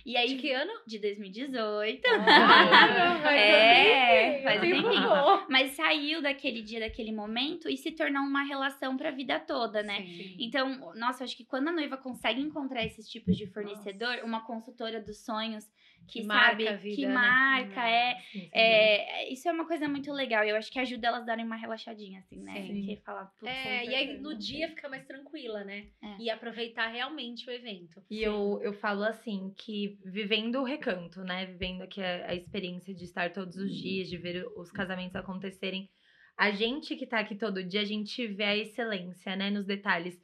E aí, De que ano? de 2018. Ah, mas É, faz tempo tempinho. Mas saiu daquele dia, daquele momento e se tornou uma relação pra vida toda, né? Sim. Então, nossa, acho que quando a noiva consegue encontrar esses tipos de fornecedor, uma consultora dos sonhos que, Que marca sabe, a vida, que né? marca, é, Sim, sim. é, isso é uma coisa muito legal. Eu acho que ajuda elas a darem uma relaxadinha, assim, né? Sim. Porque falar, putz, É, e aí no dia fica mais tranquila, né? É. E aproveitar realmente o evento. E eu, eu falo assim, que vivendo o recanto, né? Vivendo aqui a, a experiência de estar todos os dias, de ver os casamentos acontecerem. A gente que tá aqui todo dia, a gente vê a excelência, né? Nos detalhes.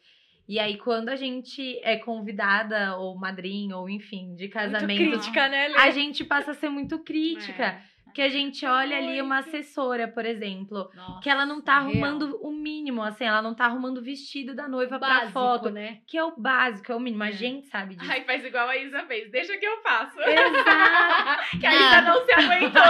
E aí, quando a gente é convidada, ou madrinha, ou enfim, de casamento, Muito crítica, né, Lê? a gente passa a ser muito crítica. É. Que a gente olha ali uma assessora, por exemplo, Nossa, que ela não tá real. arrumando o mínimo, assim, ela não tá arrumando o vestido da noiva pra Básico, foto, né? que é o básico, é o mínimo. A É. gente sabe disso. Ai, faz igual a Isa fez. Deixa que eu faço. Exato. que a Isa não se aguentou.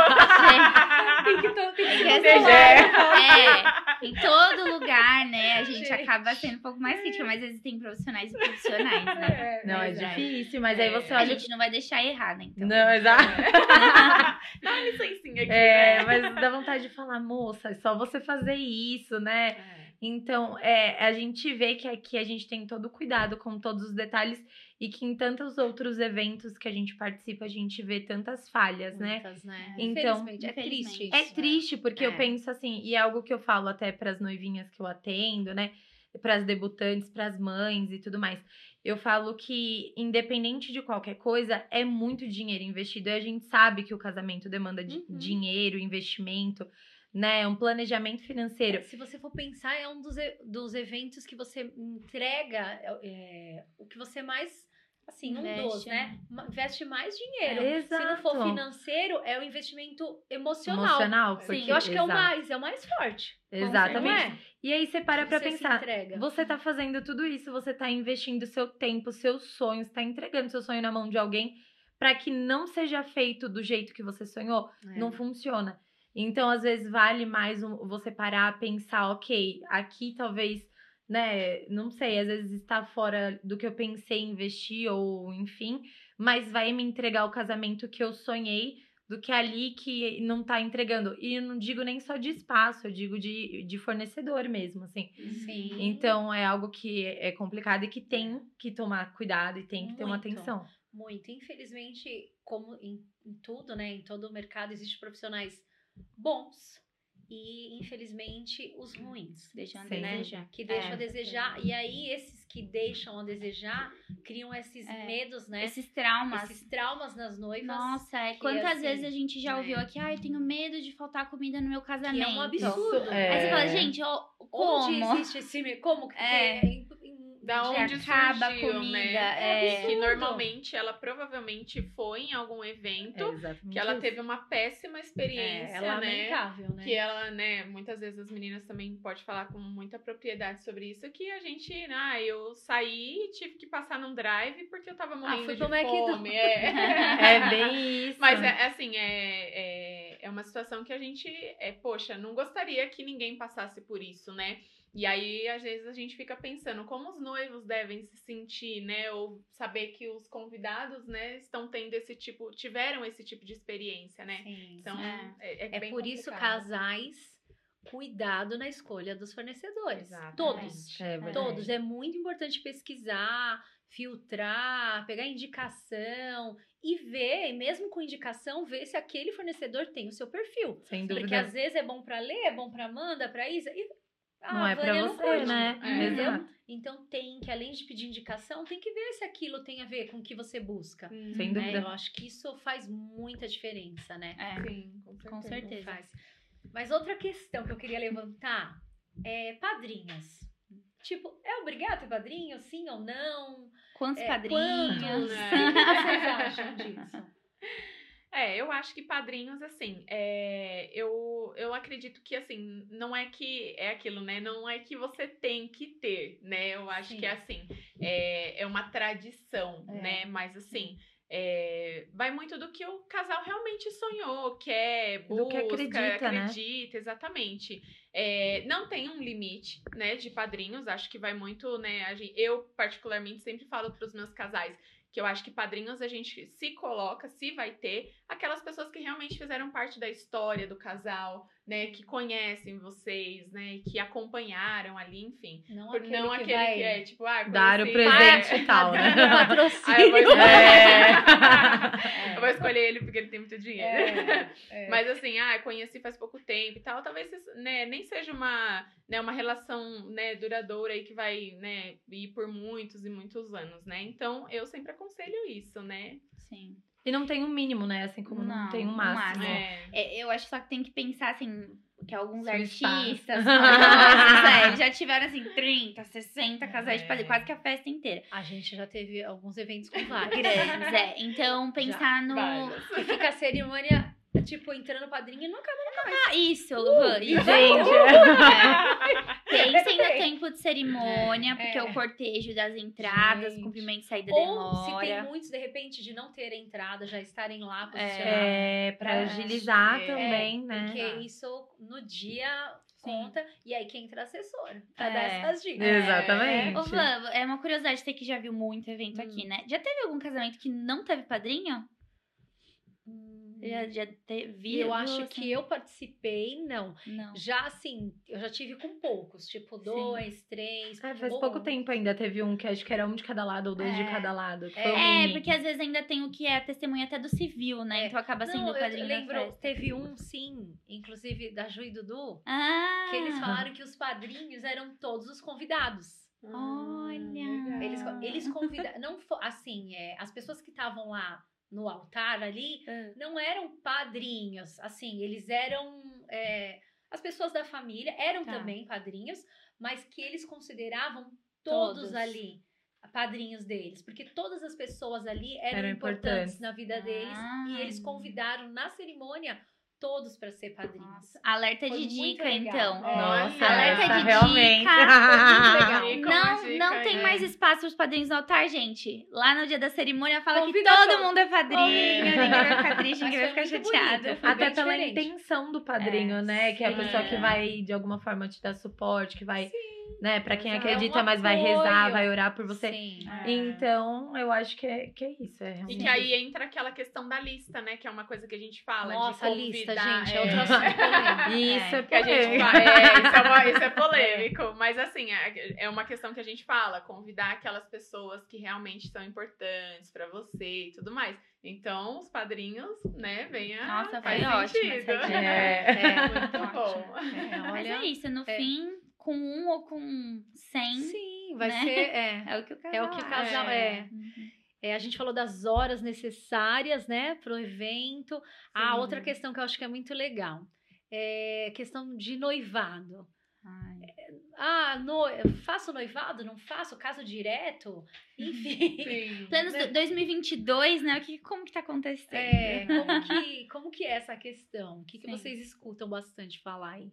Tem que, to- tem que ter Deixa. É, em todo lugar, né? A gente, Gente. acaba sendo um pouco mais crítica, mas existem profissionais e profissionais, né? É, Não, é difícil, mas aí É. você A olha. gente não vai deixar errar, né? Então. Não, exato. Dá uma licencinha aqui, É, né? mas dá vontade de falar, moça, é só você fazer isso, né? É. Então, é, a gente vê que aqui a gente tem todo o cuidado com todos os detalhes e que em tantos outros eventos que a gente participa, a gente vê tantas falhas, né? Muitas, né? Então, Infelizmente, é triste É isso, triste, porque eu É. penso assim, e é algo que eu falo até para as noivinhas que eu atendo, né? Para as debutantes, para as mães e tudo mais. Eu falo que, independente de qualquer coisa, é muito dinheiro investido. E a gente sabe que o casamento demanda Uhum. dinheiro, investimento, né? Um planejamento financeiro. É, Se você for pensar, é um dos, dos eventos que você entrega é, o que você mais. Assim, um Investe, dos, né? Ma- Investe mais dinheiro. É, Se não for exato. financeiro, é o investimento emocional. Emocional. Sim. porque- eu acho que é o exato. mais, é o mais forte. Exatamente. É? E aí você para pra Você se pensar. Você tá fazendo tudo isso, você tá investindo seu tempo, seus sonhos, tá entregando seu sonho na mão de alguém para que não seja feito do jeito que você sonhou, É. não funciona. Então, às vezes vale mais você parar, pensar, OK, aqui talvez, né, não sei, às vezes está fora do que eu pensei em investir ou enfim, mas vai me entregar o casamento que eu sonhei do que ali que não tá entregando. E eu não digo nem só de espaço, eu digo de, de fornecedor mesmo, assim. Sim. Então é algo que é complicado e que tem que tomar cuidado e tem que ter uma Muito. atenção. Muito. Infelizmente, como em, em tudo, né? Em todo o mercado, existem profissionais bons e, infelizmente, os ruins. Deixando Sim. né? desejar. Que deixam É. a desejar. E aí, esses que deixam a desejar criam esses É. medos, né? Esses traumas. Esses traumas nas noivas. Nossa, é. que, Quantas assim, vezes a gente já né? ouviu aqui, ah, eu tenho medo de faltar comida no meu que casamento. é um absurdo. É. Aí você fala, gente, ó, como? Onde existe esse medo? Como que É. é? Da onde acaba a surgiu, comida, né? é. Que normalmente ela provavelmente foi em algum evento É que ela isso. teve uma péssima É, experiência, é né? lamentável, né? Que ela, né, muitas vezes as meninas também podem falar com muita propriedade sobre isso, que a gente, ah, eu saí e tive que passar num drive porque eu tava morrendo Ah, fui de pro McDonald's. fome. É. É bem isso. Mas é é assim, é, é, é uma situação que a gente, é, poxa, não gostaria que ninguém passasse por isso, né? E aí, às vezes, a gente fica pensando como os noivos devem se sentir, né? Ou saber que os convidados, né, estão tendo esse tipo, tiveram esse tipo de experiência, né? Sim, Então, É. é, é, É bem por isso, complicado. casais, cuidado na escolha dos fornecedores. Exatamente. Todos. É verdade. Todos. É muito importante pesquisar, filtrar, pegar indicação e ver, e mesmo com indicação, ver se aquele fornecedor tem o seu perfil. Sem Porque dúvida. às vezes é bom pra Lê, é bom pra Amanda, pra Isa. E a Não é pra Vânia você, curte, né? É. Entendeu? Então tem que, além de pedir indicação, tem que ver se aquilo tem a ver com o que você busca. Hum, Sem né? dúvida. Eu acho que isso faz muita diferença, né? É. Sim, com certeza. Com certeza. Faz. Mas outra questão que eu queria levantar é padrinhos. Tipo, é obrigado ter padrinho, sim ou não? Quantos É, padrinhos? Quantos? né? O que vocês acham disso? É, eu acho que padrinhos, assim, é, eu, eu acredito que, assim, não é que é aquilo, né? Não é que você tem que ter, né? Eu acho Sim. que, assim, é, é uma tradição, É. né? Mas, assim, é, vai muito do que o casal realmente sonhou, quer, busca, Do que acredita, né? acredita, exatamente. É, não tem um limite, né, de padrinhos, acho que vai muito, né, eu particularmente sempre falo para os meus casais que eu acho que padrinhos a gente se coloca, se vai ter, aquelas pessoas que realmente fizeram parte da história do casal, né, que conhecem vocês, né, que acompanharam ali, enfim. Não Por- aquele, não que, aquele vai que é tipo, ah, Dar o presente Ah, e tal, né? patrocínio. Ah. É. escolher ele porque ele tem muito dinheiro. É, é. Mas assim, ah, conheci faz pouco tempo e tal, talvez né, nem seja uma, né, uma relação né, duradoura aí que vai né, ir por muitos e muitos anos, né? Então eu sempre aconselho isso, né? Sim. E não tem um mínimo, né? Assim como não, Não, tem um máximo. máximo. É, eu acho só que tem que pensar assim, que alguns espaço. artistas é, já tiveram assim 30, 60 casais de É. padrinho, quase que a festa inteira. A gente já teve alguns eventos com vários. Grandes, é. Então, pensar no. vários. Que fica a cerimônia, tipo, entrando padrinho e não acaba. Ah, isso, Van, isso. Gente, É. Pensem no tempo de cerimônia, porque É. o cortejo das entradas, Gente. cumprimento e saída Ou se tem demora. muitos, de repente, de não ter entrada, já estarem lá posicionados. é, pra Pra- agilizar é, também, né? Porque isso no dia Sim. conta. E aí quem entra assessora. Pra É. dar essas dicas. Exatamente. Ô, Van, é uma curiosidade, você que já viu muito evento Hum. aqui, né? Já teve algum casamento que não teve padrinho? Já, já teve? Eu acho que eu participei, não. Não. Já assim, eu já tive com poucos, tipo dois, três. É, faz ou- pouco tempo ainda teve um que acho que era um de cada lado ou dois de É. cada lado. É, É, porque às vezes ainda tem o que é a testemunha até do civil, né? É. Então acaba sendo Não, o padrinho eu da lembro, festa. teve um, sim, inclusive da Ju e Dudu, Ah! que eles falaram que os padrinhos eram todos os convidados. Olha. Eles, eles convidaram, não assim, é, as pessoas que estavam lá no altar ali Ah. não eram padrinhos, assim, eles eram é, as pessoas da família eram Tá. também padrinhos, mas que eles consideravam todos, Todos. ali padrinhos deles, porque todas as pessoas ali eram, Eram importantes, importantes. na vida deles Ah. e eles convidaram na cerimônia todos para ser padrinhos. Nossa, alerta Foi de dica, legal. então. É. Nossa, Alerta essa de realmente. dica, Não, dica não tem mais espaço pros padrinhos no altar, gente. Lá no dia da cerimônia fala Convida que todo todo- mundo é padrinho, É. ninguém vai ficar triste, ninguém vai foi ficar chateado. bonito, Até pela diferente. intenção do padrinho, É, né? Que é a sim. pessoa que vai, de alguma forma, te dar suporte, que vai, né? Pra quem Exato. acredita, É um mas vai rezar, vai orar por você. Sim. É. Então, eu acho que é, que é isso. É E realmente que aí entra aquela questão da lista, né? Que é uma coisa que a gente fala. Nossa, de a lista, convidar, gente, é outro assunto polêmico. Isso é, Que a gente polêmico. fala, é, isso, é uma- isso é polêmico, mas assim, é, é uma questão que a gente fala, convidar aquelas pessoas que realmente são importantes pra você e tudo mais. Então, os padrinhos, né, venha. Nossa, faz foi dica. É. É, muito bom. É, Mas olha, é isso, no é. fim, com um ou com cem. Sim, vai né? ser. É. É o que o casal É o que o casal acha. é. Uhum. É, a gente falou das horas necessárias, né, pro evento. Ah, Sim. outra questão que eu acho que é muito legal. É questão de noivado. Ai. Ah, no, faço noivado? Não faço? Caso direto? Enfim. Sim. Planos Né? do 2022, né? O que, como que tá acontecendo? É, como que, como que é essa questão? O que, que vocês escutam bastante falar aí?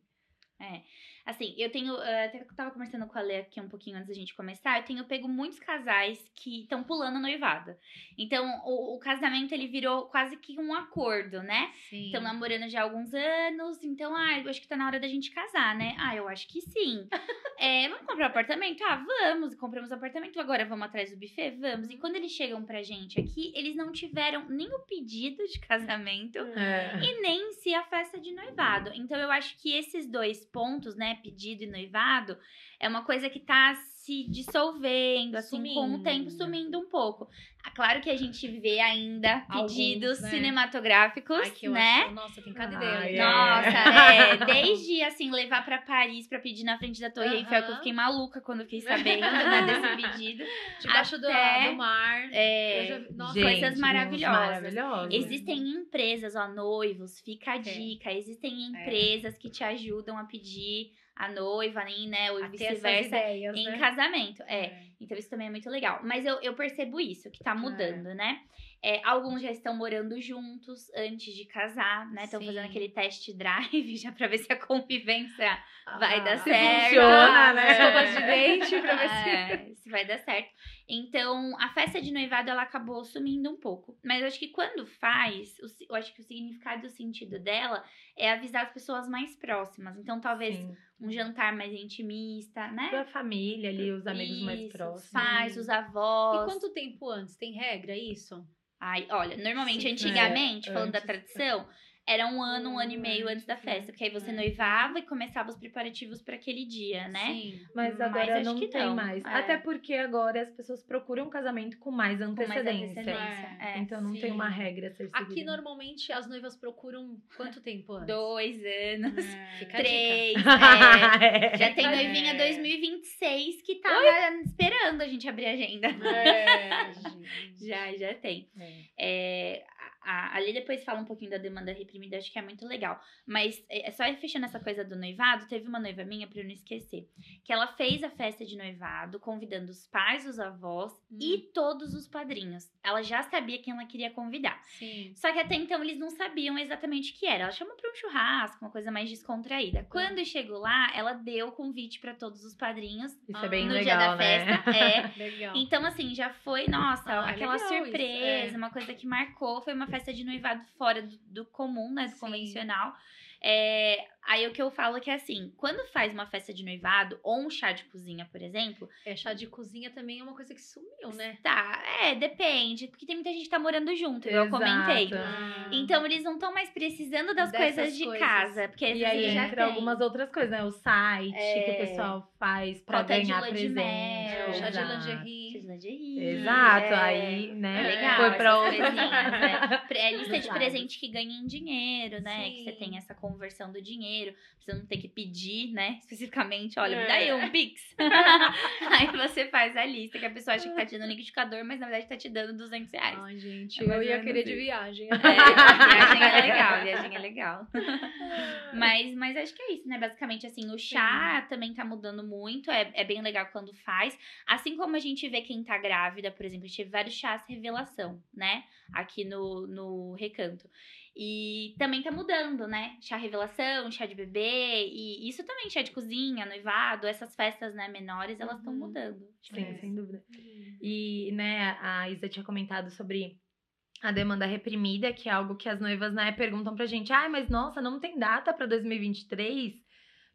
Assim, eu tenho. eh, Até que eu tava conversando com a Lê aqui um pouquinho antes da gente começar. Eu tenho pego muitos casais que estão pulando a noivada. Então, o, o casamento ele virou quase que um acordo, né? Sim. Estão namorando já há alguns anos, então, ah, eu acho que tá na hora da gente casar, né? Ah, eu acho que sim. É, vamos comprar um apartamento? Ah, vamos, compramos um apartamento, agora vamos atrás do buffet? Vamos. E quando eles chegam pra gente aqui, eles não tiveram nem o pedido de casamento É. e nem em si a festa de noivado. Então eu acho que esses dois pontos, né, pedido e noivado, é uma coisa que tá se dissolvendo, assim, com o Sumindo. tempo, sumindo um pouco. Ah, Claro que a gente vê ainda Alguns, pedidos né? cinematográficos, Ai, que eu né? acho, nossa, tem cada ideia. é. Nossa, é, desde assim, levar pra Paris pra pedir na frente da Torre Eiffel, que eu fiquei maluca quando fiquei sabendo né, desse pedido. Debaixo do, até- do mar. É, já- nossa, Gente, coisas maravilhosas. Existem empresas, ó, noivos, fica a É. dica. Existem empresas que te ajudam a pedir a noiva, nem, né, ou vice-versa, em né? casamento. É. Então isso também é muito legal. Mas eu, eu percebo isso, que tá mudando, né? É, alguns já estão morando juntos antes de casar, né? Estão fazendo aquele test drive já pra ver se a convivência vai dar Ah, certo. funciona, né? De dente pra ver se... É, se vai dar certo. Então, a festa de noivado, ela acabou sumindo um pouco. Mas eu acho que quando faz, eu acho que o significado e o sentido dela é avisar as pessoas mais próximas. Então, talvez Sim. um jantar mais intimista, né? A família ali, os amigos mais Isso, próximos. Os pais, os E avós. quanto tempo antes? Tem regra isso? Ai, olha, normalmente, Sim, antigamente, é, falando da antes. tradição, era um ano, um ano e meio antes da Antes, né? festa. Porque aí você É. noivava e começava os preparativos para aquele dia, né? Sim. Mas Mas agora acho não que tem não, mais. é. Até porque agora as pessoas procuram um casamento com mais Com mais antecedência. antecedência. É. Então não sim. tem uma regra a ser seguida. Aqui, normalmente, as noivas procuram quanto tempo antes? Dois anos, Fica a dica. três, é. É. Já tem É. noivinha 2026 que tava esperando a gente abrir a agenda. É, gente. Já, já tem. É. É, a, ali depois fala um pouquinho da demanda reprimida, acho que é muito legal. Mas é, só fechando essa coisa do noivado, teve uma noiva minha, pra eu não esquecer, que ela fez a festa de noivado, convidando os pais, os avós Hum. e todos os padrinhos. Ela já sabia quem ela queria convidar. Sim. Só que até então eles não sabiam exatamente o que era. Ela chamou pra um churrasco, uma coisa mais descontraída. Quando chegou lá, ela deu o convite pra todos os padrinhos Isso é bem no legal, dia da né? festa. É. Legal. Então, assim, já foi, nossa, Ah, aquela legal isso, surpresa, é. uma coisa que marcou. Foi uma festa de noivado fora do, do comum, né? Do Sim. convencional. É, aí o que eu falo é que assim, quando faz uma festa de noivado ou um chá de cozinha, por exemplo, É, chá de cozinha também é uma coisa que sumiu, né? tá, é, depende, porque tem muita gente que tá morando junto, igual eu comentei. Exato. Ah. Então eles não estão mais precisando das Dessas coisas de coisas. casa, porque às E vezes aí já entra tem. algumas outras coisas, né? O site que É. o pessoal faz pra Cota de ganhar de presente. mel. chá de Exato. Chá de lingerie. lingerie. Exato, é. aí, né? É legal, foi pra outra. né? É lista de presente que ganha em dinheiro, né? Que você Sim. tem essa conversão do dinheiro. Pra você não ter que pedir, né? Especificamente, olha, me dá aí É. um Pix. aí você faz a lista, que a pessoa acha que tá te dando liquidificador, mas na verdade tá te dando 200 reais. Ai, gente, É eu mais ou ia querer de viagem. É, viagem é legal, viagem é legal. Mas, mas acho que é isso, né? Basicamente, assim, o chá também tá mudando muito. É, é bem legal quando faz. Assim como a gente vê quem tá grávida, por exemplo, a gente teve vários chás revelação, né? Aqui no, no recanto. E também tá mudando, né? Chá revelação, chá de bebê. E isso também, chá de cozinha, noivado, essas festas, né, menores, elas estão Uhum. mudando. Sim, É. sem dúvida. E, né, a Isa tinha comentado sobre a demanda reprimida, que é algo que as noivas, né, perguntam pra gente. Ai, mas nossa, não tem data pra 2023?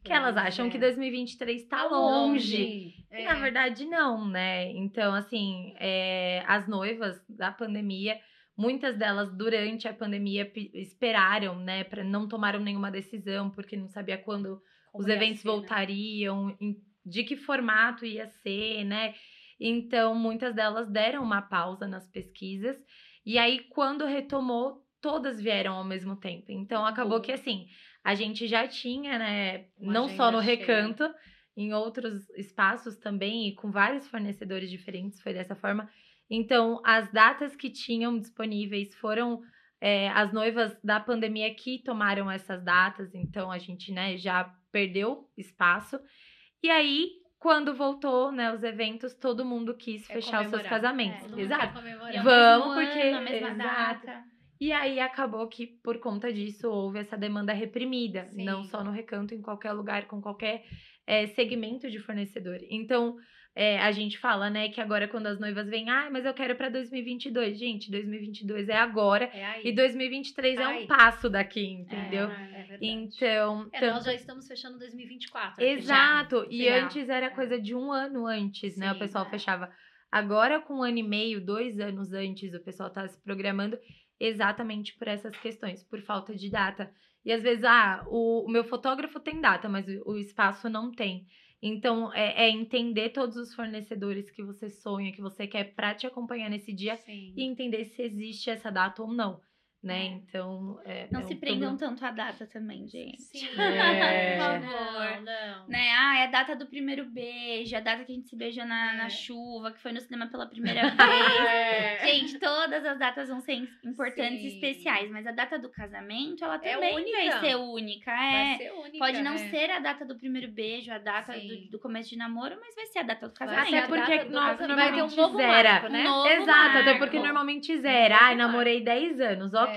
Que elas acham é. que 2023 tá longe. E É. na verdade, não, né? Então, assim, é, as noivas da pandemia, muitas delas durante a pandemia pe- esperaram, né? Pra, não tomaram nenhuma decisão, porque não sabia quando Como os eventos ser, né? voltariam, em- de que formato ia ser, né? Então, muitas delas deram uma pausa nas pesquisas. E aí, quando retomou, todas vieram ao mesmo tempo. Então, acabou que, assim, a gente já tinha, né? Uma não só no cheia. recanto, em outros espaços também e com vários fornecedores diferentes, foi dessa forma. Então, as datas que tinham disponíveis foram é, as noivas da pandemia que tomaram essas datas, então a gente né, já perdeu espaço. E aí, quando voltou, né, os eventos, todo mundo quis É fechar os seus casamentos. Mundo Exato. E Vamos, porque- ano, exato. data. E aí acabou que, por conta disso, houve essa demanda reprimida, Sim. não só no recanto, em qualquer lugar, com qualquer é, segmento de fornecedor. Então, é, a gente fala, né, que agora quando as noivas vêm, ah, mas eu quero para 2022. Gente, 2022 é agora É e 2023 é Ai. um passo daqui, entendeu? É verdade. Então, É, tanto- nós já estamos fechando 2024. aqui. Exato. E antes era coisa de um ano antes, né? O Sim, pessoal é. fechava. Agora, com um ano e meio, dois anos antes, o pessoal tá se programando exatamente por essas questões, por falta de data. E às vezes, ah, o, o meu fotógrafo tem data, mas o, o espaço não tem. Então, é, é entender todos os fornecedores que você sonha, que você quer pra te acompanhar nesse dia Sim. e entender se existe essa data ou não, né? É. Então, é, Não é se um prendam problema. tanto à data também, gente. Sim. É. Por favor. Não, não. Né? Ah, é a data do primeiro beijo, é a data que a gente se beijou na, É. na chuva, que foi no cinema pela primeira vez. É. Gente, todas as datas vão ser importantes e especiais, mas a data do casamento, ela É também única. vai ser única. É. Vai ser única, Pode não né? ser a data do primeiro beijo, a data do, do começo de namoro, mas vai ser a data do casamento. Até porque data do no- casamento. Vai ter um normalmente novo zera. marco, né? Novo Exato, até marco. porque normalmente zera. Ai, marco. namorei 10 anos, ok.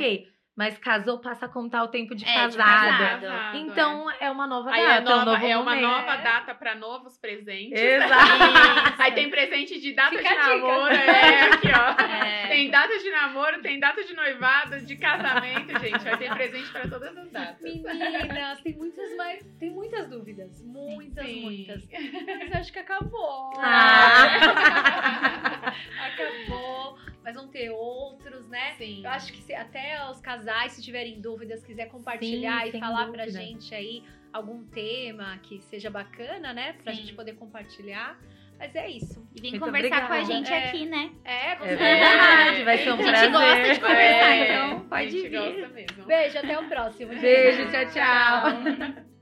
Mas casou, passa a contar o tempo de É, de casado. Casado, Então é uma nova Aí data, é, nova, um novo é uma momento. nova data para novos presentes. Exato. Aí tem presente de data Fica de namoro, é aqui, ó. É. Tem data de namoro, tem data de noivado, de casamento, gente. Vai ter presente para todas as datas. Meninas, tem muitas mais. Tem muitas dúvidas. Muitas, Sim. muitas. Mas acho que acabou. Ah. acabou. Mas vão ter outros, né? Sim. Eu acho que se- até os casais, se tiverem dúvidas, quiser compartilhar Sim, e falar pra dúvida. gente aí algum tema que seja bacana, né? Pra Sim. gente poder compartilhar. Mas é isso. E vem Muito conversar com a obrigada. gente É. aqui, né? É, com É certeza. verdade, vai ser um A gente prazer. gosta de conversar, É, então a pode gente vir. gosta mesmo. Beijo, até o próximo. Beijo, tchau, tchau.